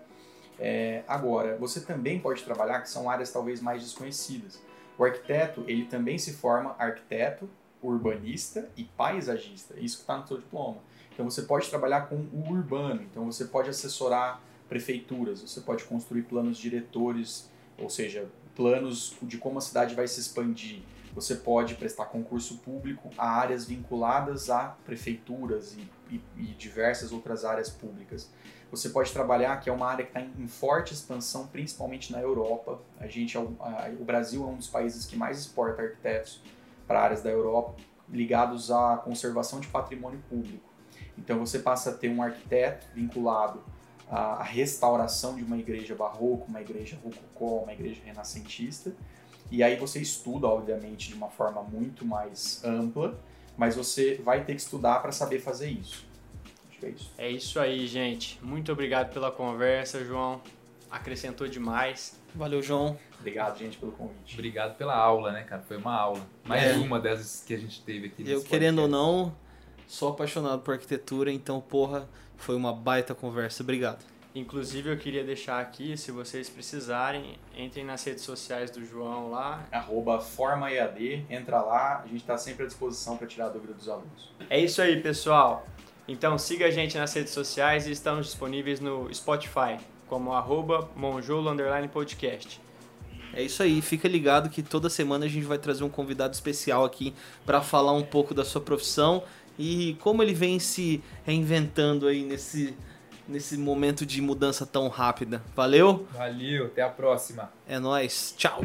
É, agora, você também pode trabalhar que são áreas talvez mais desconhecidas. O arquiteto, ele também se forma arquiteto, urbanista e paisagista. Isso que está no seu diploma. Então você pode trabalhar com o urbano. Então você pode assessorar prefeituras, você pode construir planos diretores, ou seja, planos de como a cidade vai se expandir. Você pode prestar concurso público a áreas vinculadas a prefeituras e, e- e diversas outras áreas públicas. Você pode trabalhar, que é uma área que está em, forte expansão, principalmente na Europa. A gente, é o, a- o Brasil é um dos países que mais exporta arquitetos para áreas da Europa ligados à conservação de patrimônio público. Então você passa a ter um arquiteto vinculado à restauração de uma igreja barroca, uma igreja rococó, uma igreja renascentista. E aí você estuda, obviamente, de uma forma muito mais ampla, mas você vai ter que estudar para saber fazer isso. Acho que é isso. É isso aí, gente. Muito obrigado pela conversa, João. Acrescentou demais. Valeu, João. Obrigado, gente, pelo convite. Obrigado pela aula, né, cara? Foi uma aula. Mais É. uma dessas que a gente teve aqui. Eu, querendo ou podcast. não, sou apaixonado por arquitetura, então, porra, foi uma baita conversa. Obrigado. Inclusive, eu queria deixar aqui, se vocês precisarem, entrem nas redes sociais do João lá. Arroba Forma EAD, entra lá, a gente está sempre à disposição para tirar a dúvida dos alunos. É isso aí, pessoal. Então siga a gente nas redes sociais e estamos disponíveis no Spotify, como arroba monjolo underline podcast. É isso aí, fica ligado que toda semana a gente vai trazer um convidado especial aqui para falar um pouco da sua profissão e como ele vem se reinventando aí nesse, nesse momento de mudança tão rápida. Valeu? Valeu, até a próxima. É nóis. Tchau.